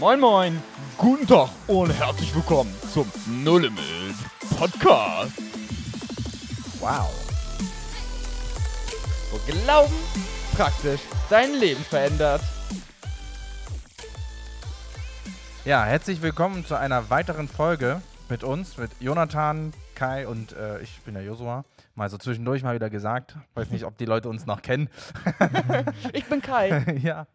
Moin Moin, guten Tag und herzlich willkommen zum No Limit Podcast. Wow. Wo Glauben praktisch dein Leben verändert. Ja, herzlich willkommen zu einer weiteren Folge mit uns, mit Jonathan, Kai und äh, ich bin der Josua. Mal so zwischendurch mal wieder gesagt. Weiß nicht, ob die Leute uns noch kennen. ich bin Kai. ja,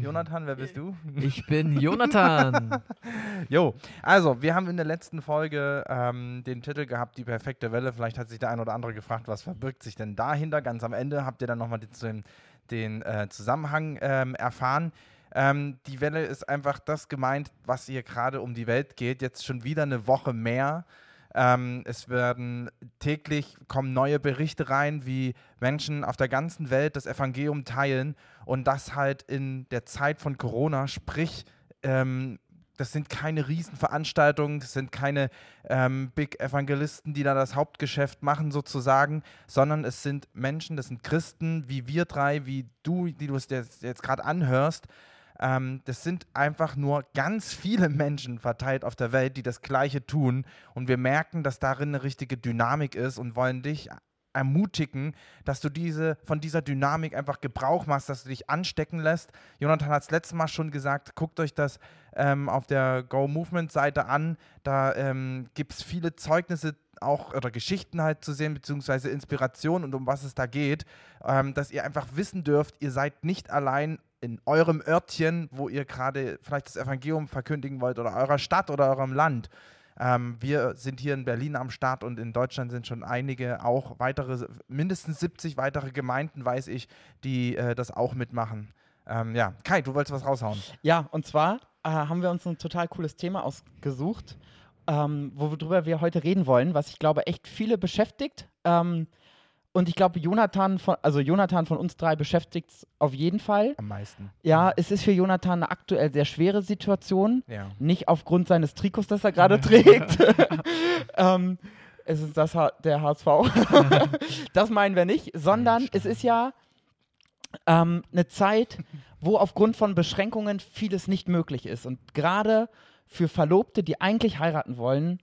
Jonathan, wer bist du? Ich bin Jonathan. jo, also wir haben in der letzten Folge ähm, den Titel gehabt, die perfekte Welle. Vielleicht hat sich der ein oder andere gefragt, was verbirgt sich denn dahinter? Ganz am Ende habt ihr dann nochmal den, den äh, Zusammenhang ähm, erfahren. Ähm, die Welle ist einfach das gemeint, was hier gerade um die Welt geht. Jetzt schon wieder eine Woche mehr. Ähm, es werden täglich kommen neue Berichte rein, wie Menschen auf der ganzen Welt das Evangelium teilen und das halt in der Zeit von Corona, sprich ähm, das sind keine Riesenveranstaltungen, das sind keine ähm, Big Evangelisten, die da das Hauptgeschäft machen sozusagen, sondern es sind Menschen, das sind Christen wie wir drei, wie du, die du es jetzt, jetzt gerade anhörst, ähm, das sind einfach nur ganz viele Menschen verteilt auf der Welt, die das Gleiche tun. Und wir merken, dass darin eine richtige Dynamik ist und wollen dich ermutigen, dass du diese, von dieser Dynamik einfach Gebrauch machst, dass du dich anstecken lässt. Jonathan hat es letztes Mal schon gesagt, guckt euch das ähm, auf der Go Movement Seite an. Da ähm, gibt es viele Zeugnisse auch oder Geschichten halt zu sehen, beziehungsweise Inspiration und um was es da geht, ähm, dass ihr einfach wissen dürft, ihr seid nicht allein in eurem Örtchen, wo ihr gerade vielleicht das Evangelium verkündigen wollt oder eurer Stadt oder eurem Land. Ähm, wir sind hier in Berlin am Start und in Deutschland sind schon einige, auch weitere, mindestens 70 weitere Gemeinden, weiß ich, die äh, das auch mitmachen. Ähm, ja, Kai, du wolltest was raushauen. Ja, und zwar äh, haben wir uns ein total cooles Thema ausgesucht, ähm, worüber wir heute reden wollen, was ich glaube echt viele beschäftigt. Ähm, und ich glaube, Jonathan von, also Jonathan von uns drei beschäftigt es auf jeden Fall. Am meisten. Ja, es ist für Jonathan eine aktuell sehr schwere Situation. Ja. Nicht aufgrund seines Trikots, das er gerade trägt. ähm, es ist das der HSV. das meinen wir nicht, sondern es ist ja ähm, eine Zeit, wo aufgrund von Beschränkungen vieles nicht möglich ist. Und gerade für Verlobte, die eigentlich heiraten wollen,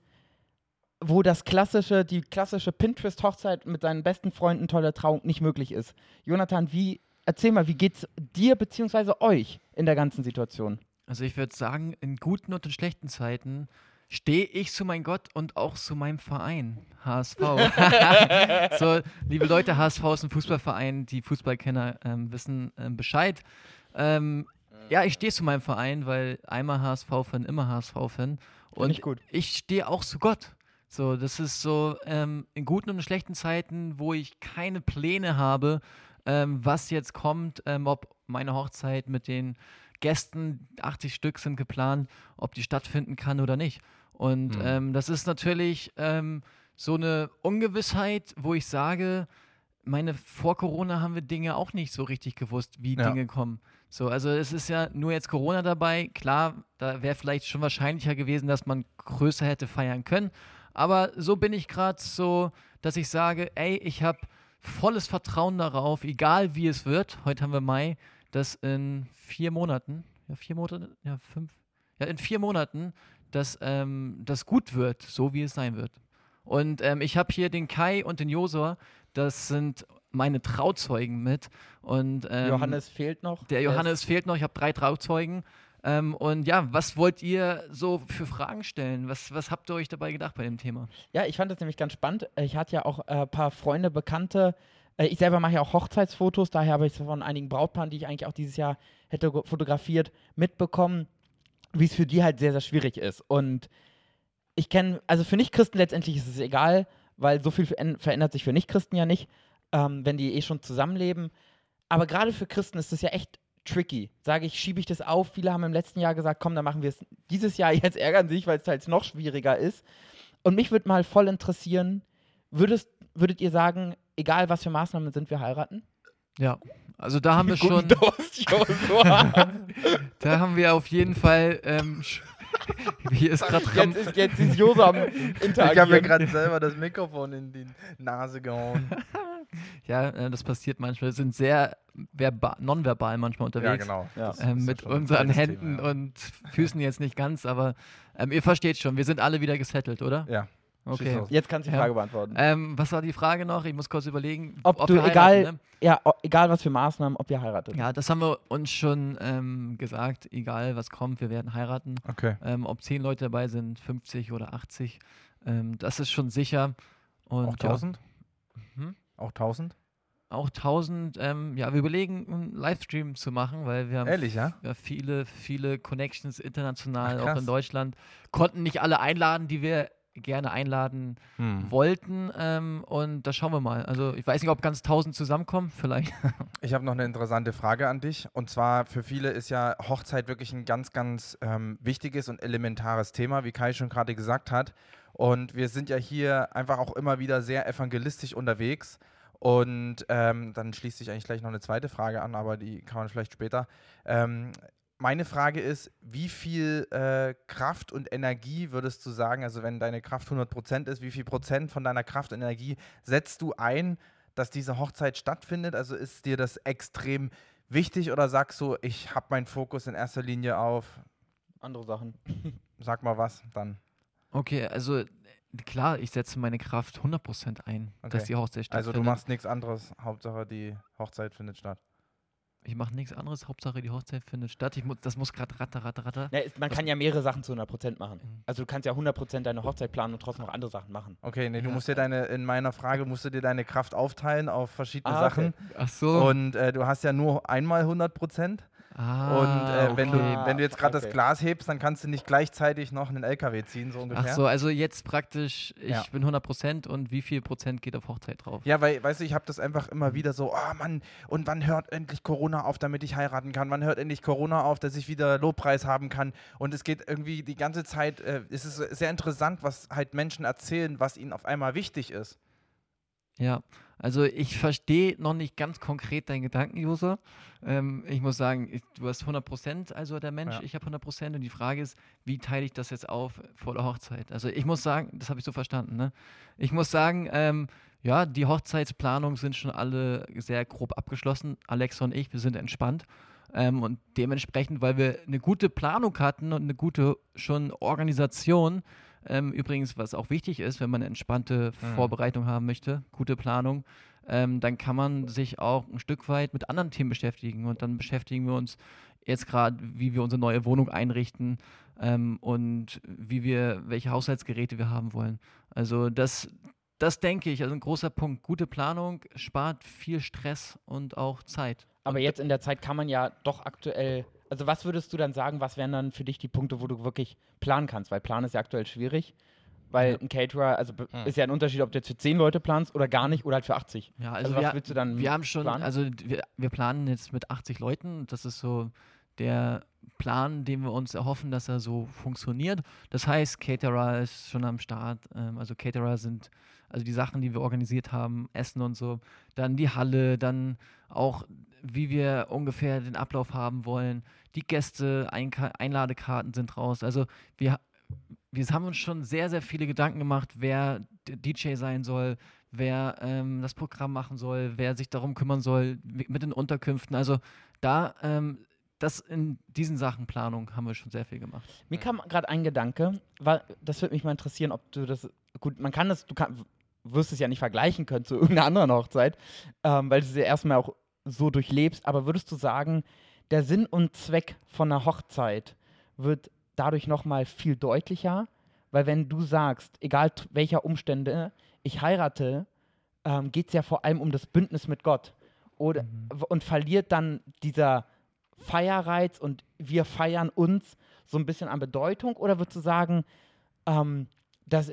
wo das klassische, die klassische Pinterest-Hochzeit mit seinen besten Freunden, tolle Trauung nicht möglich ist. Jonathan, wie, erzähl mal, wie geht's dir bzw. euch in der ganzen Situation? Also ich würde sagen, in guten und in schlechten Zeiten stehe ich zu meinem Gott und auch zu meinem Verein, HSV. so, liebe Leute, HSV ist ein Fußballverein, die Fußballkenner ähm, wissen ähm, Bescheid. Ähm, ja, ich stehe zu meinem Verein, weil einmal HSV-Fan, immer HSV-Fan. Und ich, ich stehe auch zu Gott. So, das ist so ähm, in guten und schlechten Zeiten, wo ich keine Pläne habe, ähm, was jetzt kommt, ähm, ob meine Hochzeit mit den Gästen, 80 Stück sind geplant, ob die stattfinden kann oder nicht. Und mhm. das ist natürlich ähm, so eine Ungewissheit, wo ich sage, meine, vor Corona haben wir Dinge auch nicht so richtig gewusst, wie ja. Dinge kommen. So, also es ist ja nur jetzt Corona dabei. Klar, da wäre vielleicht schon wahrscheinlicher gewesen, dass man größer hätte feiern können. Aber so bin ich gerade so, dass ich sage, ey, ich habe volles Vertrauen darauf, egal wie es wird. Heute haben wir Mai, dass in vier Monaten, ja, vier Monate, ja, fünf, ja, in vier Monaten, dass ähm, das gut wird, so wie es sein wird. Und ähm, ich habe hier den Kai und den Josua, das sind meine Trauzeugen mit. Und, ähm, Johannes fehlt noch. Der Johannes fehlt noch, ich habe drei Trauzeugen. Ähm, und ja, was wollt ihr so für Fragen stellen? Was, was habt ihr euch dabei gedacht bei dem Thema? Ja, ich fand das nämlich ganz spannend. Ich hatte ja auch ein äh, paar Freunde, Bekannte. Äh, ich selber mache ja auch Hochzeitsfotos, daher habe ich von einigen Brautpaaren, die ich eigentlich auch dieses Jahr hätte fotografiert, mitbekommen, wie es für die halt sehr, sehr schwierig ist. Und ich kenne, also für Nichtchristen letztendlich ist es egal, weil so viel verändert sich für Nichtchristen ja nicht, ähm, wenn die eh schon zusammenleben. Aber gerade für Christen ist es ja echt tricky. Sage ich, schiebe ich das auf. Viele haben im letzten Jahr gesagt, komm, dann machen wir es dieses Jahr. Jetzt ärgern sich, weil es halt noch schwieriger ist. Und mich würde mal voll interessieren, würdest, würdet ihr sagen, egal was für Maßnahmen sind, wir heiraten? Ja, also da haben wir schon. Da haben wir auf jeden Fall. Ähm, Wie ist gerade jetzt, ist, jetzt ist Josa am Interagieren. Ich habe mir gerade selber das Mikrofon in die Nase gehauen. Ja, äh, das passiert manchmal. Wir sind sehr verba- nonverbal manchmal Ja, unterwegs. genau. Ja. Ähm, mit unseren Händen Thema, ja. und Füßen jetzt nicht ganz, aber ähm, ihr versteht schon, wir sind alle wieder gesettelt, oder? Ja. Okay. Jetzt kannst du die Ja. Frage beantworten. Ähm, was war die Frage noch? Ich muss kurz überlegen. ob, du, wir egal, heiraten, ne? ja, egal was für Maßnahmen, ob ihr heiratet. Ja, das haben wir uns schon ähm, gesagt. Egal was kommt, wir werden heiraten. Okay. Ähm, ob 10 Leute dabei sind, 50 oder 80, ähm, das ist schon sicher. Und Auch ja, 1000? Hm? Auch 1000? auch 1000. Ähm, ja, wir überlegen, einen Livestream zu machen, weil wir haben Ehrlich, ja? ja, viele, viele Connections international, Ach, auch in Deutschland. Konnten nicht alle einladen, die wir gerne einladen Hm. wollten. Ähm, und da schauen wir mal. Also ich weiß nicht, ob ganz 1000 zusammenkommen, vielleicht. Ich habe noch eine interessante Frage an dich. Und zwar für viele ist ja Hochzeit wirklich ein ganz, ganz ähm, wichtiges und elementares Thema, wie Kai schon gerade gesagt hat. Und wir sind ja hier einfach auch immer wieder sehr evangelistisch unterwegs. Und ähm, dann schließt sich eigentlich gleich noch eine zweite Frage an, aber die kann man vielleicht später. Ähm, meine Frage ist, wie viel äh, Kraft und Energie würdest du sagen, also wenn deine Kraft 100% ist, wie viel Prozent von deiner Kraft und Energie setzt du ein, dass diese Hochzeit stattfindet? Also ist dir das extrem wichtig oder sagst du, ich habe meinen Fokus in erster Linie auf, Andere Sachen. sag mal was, dann. Okay, also klar, ich setze meine Kraft 100% ein, dass Okay. die Hochzeit Also stattfindet. du machst nichts anderes, Hauptsache die Hochzeit findet statt. Ich mache nichts anderes, Hauptsache die Hochzeit findet statt. Ich mu das muss gerade ratter, ratter, ratter. Ja, ist, man kann ja mehrere Sachen zu 100% machen. Mhm. Also du kannst ja 100% deine Hochzeit planen und trotzdem noch andere Sachen machen. Okay, nee, du Ja. musst dir deine, in meiner Frage musst du dir deine Kraft aufteilen auf verschiedene Ah, okay. Sachen. Ach so. Und äh, du hast ja nur einmal 100 Prozent. Ah, und äh, wenn, du, wenn du jetzt gerade okay. das Glas hebst, dann kannst du nicht gleichzeitig noch einen LKW ziehen, so ungefähr. Ach so, also jetzt praktisch, ich Ja. bin 100% und wie viel Prozent geht auf Hochzeit drauf? Ja, weil, weißt du, ich habe das einfach immer wieder so, oh Mann, und wann hört endlich Corona auf, damit ich heiraten kann? Wann hört endlich Corona auf, dass ich wieder Lobpreis haben kann? Und es geht irgendwie die ganze Zeit, äh, es ist sehr interessant, was halt Menschen erzählen, was ihnen auf einmal wichtig ist. Ja, also ich verstehe noch nicht ganz konkret deinen Gedanken, User. Ähm, ich muss sagen, ich, du hast 100%, also der Mensch, Ja. ich habe 100% und die Frage ist, wie teile ich das jetzt auf vor der Hochzeit? Also ich muss sagen, das habe ich so verstanden, ne? Ich muss sagen, ähm, ja, die Hochzeitsplanungen sind schon alle sehr grob abgeschlossen. Alexa und ich, wir sind entspannt. Ähm, und dementsprechend, weil wir eine gute Planung hatten und eine gute schon Organisation, ähm, übrigens, was auch wichtig ist, wenn man eine entspannte Mhm. Vorbereitung haben möchte, gute Planung, ähm, dann kann man sich auch ein Stück weit mit anderen Themen beschäftigen. Und dann beschäftigen wir uns jetzt gerade, wie wir unsere neue Wohnung einrichten ähm, und wie wir, welche Haushaltsgeräte wir haben wollen. Also das, das denke ich, also ein großer Punkt. Gute Planung spart viel Stress und auch Zeit. Aber und jetzt in der Zeit kann man ja doch aktuell. Also was würdest du dann sagen, was wären dann für dich die Punkte, wo du wirklich planen kannst? Weil planen ist ja aktuell schwierig. Weil Ja. ein Caterer, also be- Hm. ist ja ein Unterschied, ob du jetzt für 10 Leute planst oder gar nicht oder halt für 80. Ja, Also, also, was wir, willst du dann wir haben schon, planen? also wir, wir planen jetzt mit 80 Leuten. Das ist so der Plan, den wir uns erhoffen, dass er so funktioniert. Das heißt, Caterer ist schon am Start. Ähm, also Caterer sind also die Sachen, die wir organisiert haben, Essen und so. Dann die Halle, dann auch, wie wir ungefähr den Ablauf haben wollen. Die Gäste, Einka Einladekarten sind raus. Also wir, wir haben uns schon sehr, sehr viele Gedanken gemacht, wer DJ sein soll, wer ähm, das Programm machen soll, wer sich darum kümmern soll mi- mit den Unterkünften. Also da, ähm, das in diesen Sachen Planung haben wir schon sehr viel gemacht. Mir kam gerade ein Gedanke, war, das würde mich mal interessieren, ob du das, gut, man kann das, du kann, wirst es ja nicht vergleichen können zu irgendeiner anderen Hochzeit, ähm, weil sie ja erstmal auch so durchlebst, aber würdest du sagen, der Sinn und Zweck von einer Hochzeit wird dadurch nochmal viel deutlicher, weil wenn du sagst, egal welcher Umstände, ich heirate, ähm, geht es ja vor allem um das Bündnis mit Gott. Oder, w- Und verliert dann dieser Feierreiz und wir feiern uns so ein bisschen an Bedeutung? Oder würdest du sagen, ähm, das,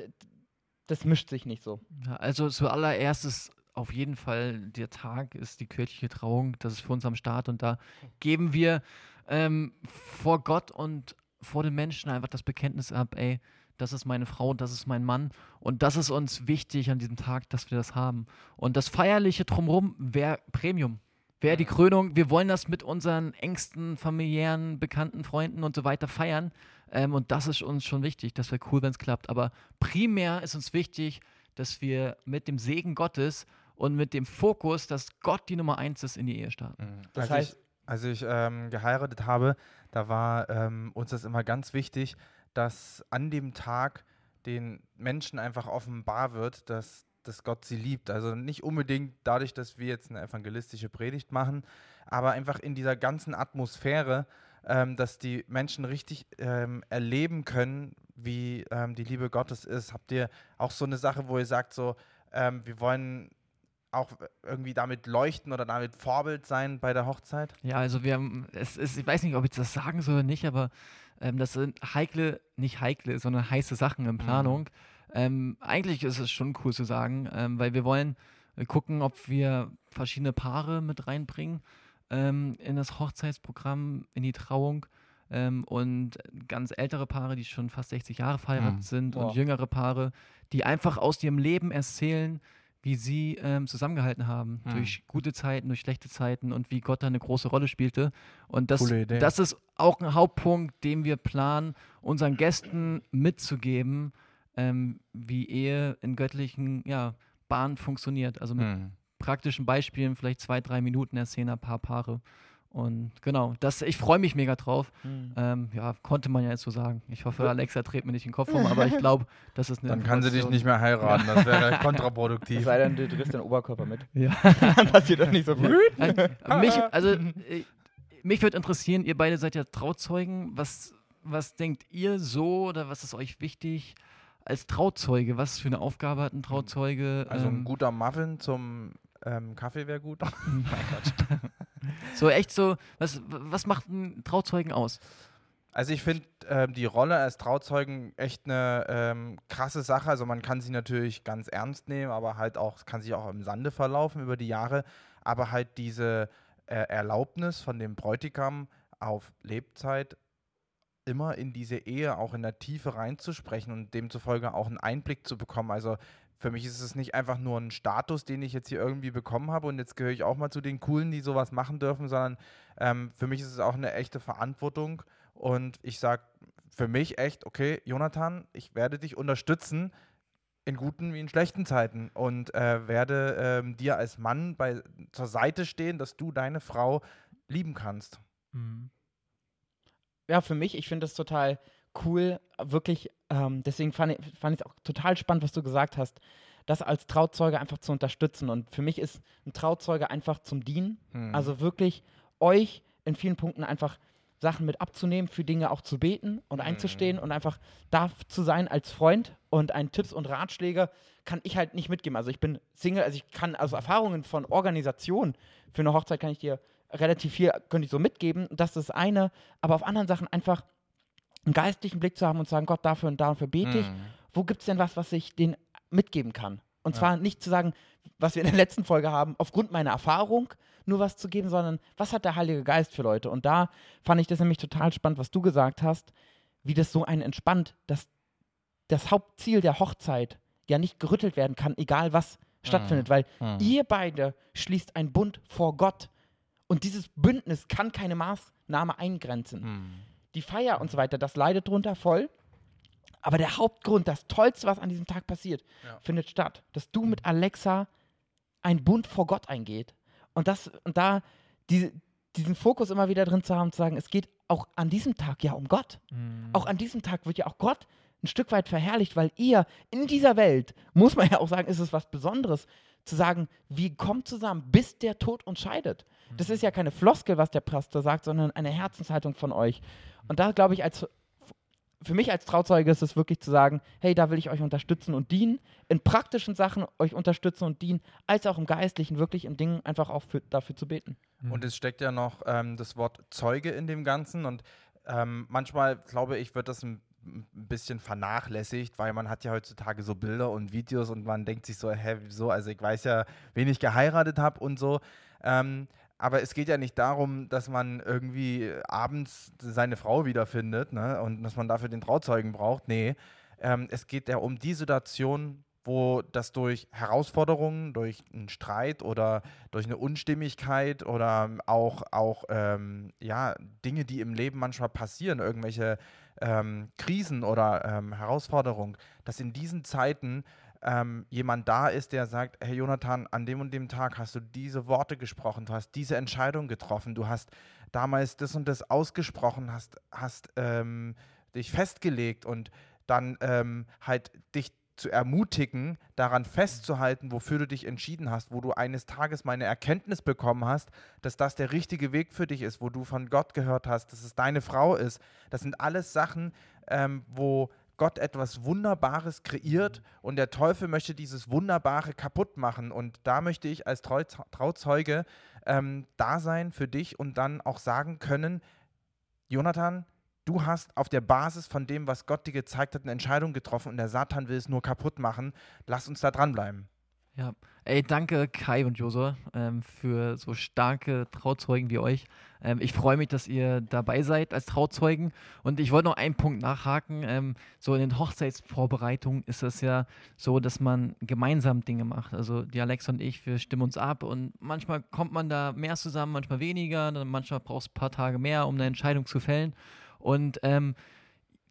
das mischt sich nicht so? Ja, also zuallererst ist auf jeden Fall der Tag ist die kirchliche Trauung, das ist für uns am Start und da geben wir ähm, vor Gott und vor den Menschen einfach das Bekenntnis ab, ey, das ist meine Frau, das ist mein Mann und das ist uns wichtig an diesem Tag, dass wir das haben. Und das Feierliche drumherum wäre Premium, wäre die Krönung. Wir wollen das mit unseren engsten familiären, bekannten Freunden und so weiter feiern. Ähm, und das ist uns schon wichtig. Das wäre cool, wenn es klappt. Aber primär ist uns wichtig, dass wir mit dem Segen Gottes und mit dem Fokus, dass Gott die Nummer eins ist, in die Ehe starten. Mhm. Das als heißt- ich, als ich ähm, geheiratet habe, da war ähm, uns das immer ganz wichtig, dass an dem Tag den Menschen einfach offenbar wird, dass, dass Gott sie liebt. Also nicht unbedingt dadurch, dass wir jetzt eine evangelistische Predigt machen, aber einfach in dieser ganzen Atmosphäre, ähm, dass die Menschen richtig ähm, erleben können, wie ähm, die Liebe Gottes ist. Habt ihr auch so eine Sache, wo ihr sagt, so, ähm, wir wollen auch irgendwie damit leuchten oder damit Vorbild sein bei der Hochzeit? Ja, also wir haben, es ist, ich weiß nicht, ob ich das sagen soll oder nicht, aber ähm, das sind heikle, nicht heikle, sondern heiße Sachen in Planung. Ähm, eigentlich ist es schon cool zu sagen, ähm, weil wir wollen äh, gucken, ob wir verschiedene Paare mit reinbringen ähm, in das Hochzeitsprogramm, in die Trauung. Ähm, und ganz ältere Paare, die schon fast 60 Jahre verheiratet Mhm. sind Wow. und jüngere Paare, die einfach aus ihrem Leben erzählen, wie sie ähm, zusammengehalten haben, Mhm. durch gute Zeiten, durch schlechte Zeiten und wie Gott da eine große Rolle spielte. Und das, das ist auch ein Hauptpunkt, den wir planen, unseren Gästen mitzugeben, ähm, wie Ehe in göttlichen ja, Bahnen funktioniert. Also mit Mhm. praktischen Beispielen, vielleicht zwei, drei Minuten erzählen ein paar Paare. Und genau, das, ich freue mich mega drauf. Hm. Ähm, ja, konnte man ja jetzt so sagen. Ich hoffe, Alexa dreht mir nicht den Kopf um, aber ich glaube, das ist eine Dann kann sie dich nicht mehr heiraten, das wäre Es kontraproduktiv. sei denn, du drehst den Oberkörper mit. Ja. Dann passiert doch nicht so viel. Äh, mich, also, äh, mich würde interessieren, ihr beide seid ja Trauzeugen. Was, was denkt ihr so oder was ist euch wichtig als Trauzeuge? Was für eine Aufgabe hat ein Trauzeuge? Also ein Ähm, guter Muffin zum ähm, Kaffee wäre gut. so echt so, was, was macht ein Trauzeugen aus? Also ich finde ähm, die Rolle als Trauzeugen echt eine ähm, krasse Sache. Also man kann sie natürlich ganz ernst nehmen, aber halt auch, kann sich auch im Sande verlaufen über die Jahre. Aber halt diese äh, Erlaubnis von dem Bräutigam auf Lebzeit immer in diese Ehe auch in der Tiefe reinzusprechen und demzufolge auch einen Einblick zu bekommen. Also für mich ist es nicht einfach nur ein Status, den ich jetzt hier irgendwie bekommen habe und jetzt gehöre ich auch mal zu den Coolen, die sowas machen dürfen, sondern ähm, für mich ist es auch eine echte Verantwortung und ich sage für mich echt, okay, Jonathan, ich werde dich unterstützen in guten wie in schlechten Zeiten und äh, werde ähm, dir als Mann bei, zur Seite stehen, dass du deine Frau lieben kannst. ja, für mich, ich finde das total cool, wirklich, ähm, deswegen fand ich es fand auch total spannend, was du gesagt hast, das als Trauzeuge einfach zu unterstützen. Und für mich ist ein Trauzeuge einfach zum Dienen. Hm. Also wirklich euch in vielen Punkten einfach Sachen mit abzunehmen, für Dinge auch zu beten und einzustehen und einfach da zu sein als Freund und ein Tipps und Ratschläge kann ich halt nicht mitgeben. Also ich bin Single, also ich kann, also Erfahrungen von Organisation für eine Hochzeit kann ich dir relativ viel, könnte ich so mitgeben. Das ist das eine, aber auf anderen Sachen einfach einen geistlichen Blick zu haben und zu sagen, Gott, dafür und dafür bete ich. Hm. Wo gibt es denn was, was ich denen mitgeben kann? Und zwar nicht zu sagen, was wir in der letzten Folge haben, aufgrund meiner Erfahrung nur was zu geben, sondern was hat der Heilige Geist für Leute? Und da fand ich das nämlich total spannend, was du gesagt hast, wie das so einen entspannt, dass das Hauptziel der Hochzeit ja nicht gerüttelt werden kann, egal was stattfindet, weil Hm. ihr beide schließt einen Bund vor Gott und dieses Bündnis kann keine Maßnahme eingrenzen Hm. Die Feier und so weiter, das leidet drunter voll. Aber der Hauptgrund, das Tollste, was an diesem Tag passiert, Ja. findet statt. Dass du mit Alexa einen Bund vor Gott eingeht. Und das, und da diese, diesen Fokus immer wieder drin zu haben, zu sagen, es geht auch an diesem Tag ja um Gott. Auch an diesem Tag wird ja auch Gott ein Stück weit verherrlicht, weil ihr in dieser Welt, muss man ja auch sagen, ist es was Besonderes, zu sagen, wir kommen zusammen, bis der Tod uns scheidet. Das ist ja keine Floskel, was der Pastor sagt, sondern eine Herzenshaltung von euch. Und da glaube ich, als für mich als Trauzeuge ist es wirklich zu sagen, hey, da will ich euch unterstützen und dienen, in praktischen Sachen euch unterstützen und dienen, als auch im Geistlichen, wirklich in Dingen einfach auch für, dafür zu beten. Und es steckt ja noch ähm, das Wort Zeuge in dem Ganzen. Und ähm, manchmal, glaube ich, wird das ein, ein bisschen vernachlässigt, weil man hat ja heutzutage so Bilder und Videos und man denkt sich so, hä, wieso? Also ich weiß ja, wen ich geheiratet habe und so. Ähm, aber es geht ja nicht darum, dass man irgendwie abends seine Frau wiederfindet ne? und dass man dafür den Trauzeugen braucht. Nee, ähm, es geht ja um die Situation, wo das durch Herausforderungen, durch einen Streit oder durch eine Unstimmigkeit oder auch, auch ähm, ja, Dinge, die im Leben manchmal passieren, irgendwelche ähm, Krisen oder ähm, Herausforderungen, dass in diesen Zeiten ähm, jemand da ist, der sagt, hey Jonathan, an dem und dem Tag hast du diese Worte gesprochen, du hast diese Entscheidung getroffen, du hast damals das und das ausgesprochen, hast, hast ähm, dich festgelegt und dann ähm, halt dich zu ermutigen, daran festzuhalten, wofür du dich entschieden hast, wo du eines Tages meine Erkenntnis bekommen hast, dass das der richtige Weg für dich ist, wo du von Gott gehört hast, dass es deine Frau ist. Das sind alles Sachen, ähm, wo Gott etwas Wunderbares kreiert und der Teufel möchte dieses Wunderbare kaputt machen. Und da möchte ich als Trau Trauzeuge ähm, da sein für dich und dann auch sagen können, Jonathan, du hast auf der Basis von dem, was Gott dir gezeigt hat, eine Entscheidung getroffen und der Satan will es nur kaputt machen. Lass uns da dranbleiben. Ja, ey, danke Kai und Josua ähm, für so starke Trauzeugen wie euch. Ähm, ich freue mich, dass ihr dabei seid als Trauzeugen. Und ich wollte noch einen Punkt nachhaken. Ähm, so in den Hochzeitsvorbereitungen ist es ja so, dass man gemeinsam Dinge macht. Also die Alex und ich, wir stimmen uns ab und manchmal kommt man da mehr zusammen, manchmal weniger. Manchmal braucht es ein paar Tage mehr, um eine Entscheidung zu fällen. Und ähm,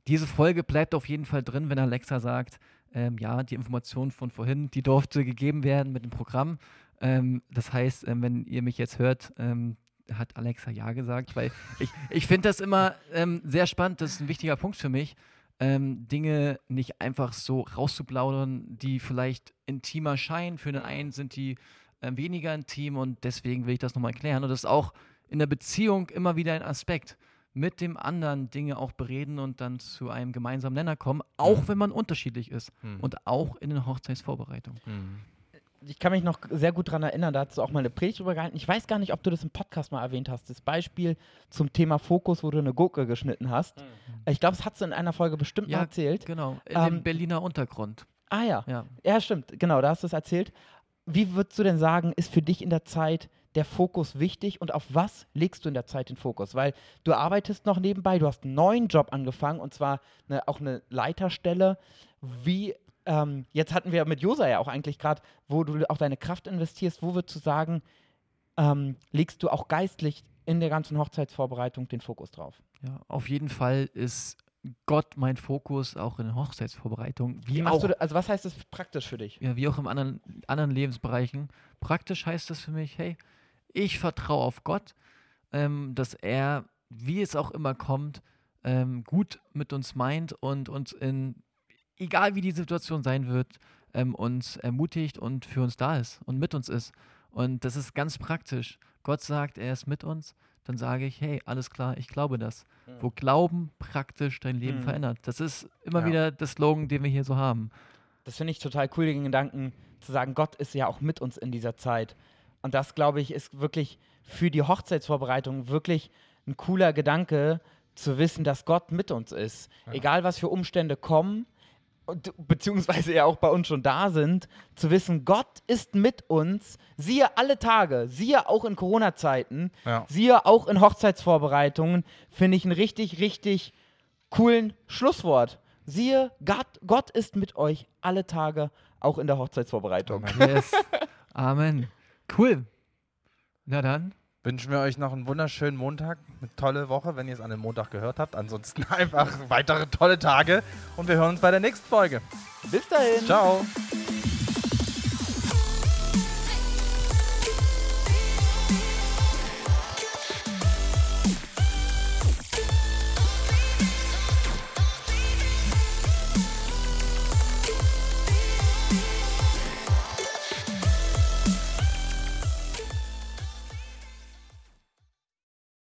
diese Folge bleibt auf jeden Fall drin, wenn Alexa sagt, ähm, ja, die Information von vorhin, die durfte gegeben werden mit dem Programm. Ähm, das heißt, ähm, wenn ihr mich jetzt hört, ähm, hat Alexa ja gesagt, weil ich, ich finde das immer ähm, sehr spannend, das ist ein wichtiger Punkt für mich, ähm, Dinge nicht einfach so rauszuplaudern, die vielleicht intimer scheinen. Für den einen sind die weniger intim und deswegen will ich das nochmal erklären. Und das ist auch in der Beziehung immer wieder ein Aspekt mit dem anderen Dinge auch bereden und dann zu einem gemeinsamen Nenner kommen, auch mhm. wenn man unterschiedlich ist mhm. und auch in den Hochzeitsvorbereitungen. Mhm. Ich kann mich noch sehr gut daran erinnern, da hast du auch mal eine Predigt drüber gehalten. Ich weiß gar nicht, ob du das im Podcast mal erwähnt hast. Das Beispiel zum Thema Fokus, wo du eine Gurke geschnitten hast. Mhm. Ich glaube, das hast du in einer Folge bestimmt ja, mal erzählt. Genau, in ähm, dem Berliner Untergrund. Ah ja. ja. Ja, stimmt. Genau, da hast du es erzählt. Wie würdest du denn sagen, ist für dich in der Zeit der Fokus wichtig und auf was legst du in der Zeit den Fokus? Weil du arbeitest noch nebenbei, du hast einen neuen Job angefangen und zwar eine, auch eine Leiterstelle. Wie, ähm, jetzt hatten wir mit Josa ja auch eigentlich gerade, wo du auch deine Kraft investierst, wo würdest du sagen, ähm, legst du auch geistlich in der ganzen Hochzeitsvorbereitung den Fokus drauf? Ja, auf jeden Fall ist Gott mein Fokus auch in der Hochzeitsvorbereitung. Wie, wie machst auch, du, also was heißt das praktisch für dich? Ja, wie auch in anderen, anderen Lebensbereichen. Praktisch heißt das für mich, hey, ich vertraue auf Gott, ähm, dass er, wie es auch immer kommt, ähm, gut mit uns meint und uns in, egal wie die Situation sein wird, ähm, uns ermutigt und für uns da ist und mit uns ist. Und das ist ganz praktisch. Gott sagt, er ist mit uns, dann sage ich, hey, alles klar, ich glaube das. Mhm. Wo Glauben praktisch dein Leben mhm. verändert. Das ist immer ja. wieder der Slogan, den wir hier so haben. Das finde ich total cool, den Gedanken zu sagen, Gott ist ja auch mit uns in dieser Zeit. Und das, glaube ich, ist wirklich für die Hochzeitsvorbereitung wirklich ein cooler Gedanke, zu wissen, dass Gott mit uns ist. Ja. Egal, was für Umstände kommen, und, beziehungsweise ja auch bei uns schon da sind, zu wissen, Gott ist mit uns, siehe alle Tage, siehe auch in Corona-Zeiten, ja. siehe auch in Hochzeitsvorbereitungen, finde ich einen richtig, richtig coolen Schlusswort. Siehe, Gott, Gott ist mit euch alle Tage, auch in der Hochzeitsvorbereitung. Yes. Amen. Cool. Na dann. Wünschen wir euch noch einen wunderschönen Montag, eine tolle Woche, wenn ihr es an dem Montag gehört habt. Ansonsten einfach weitere tolle Tage und wir hören uns bei der nächsten Folge. Bis dahin. Ciao.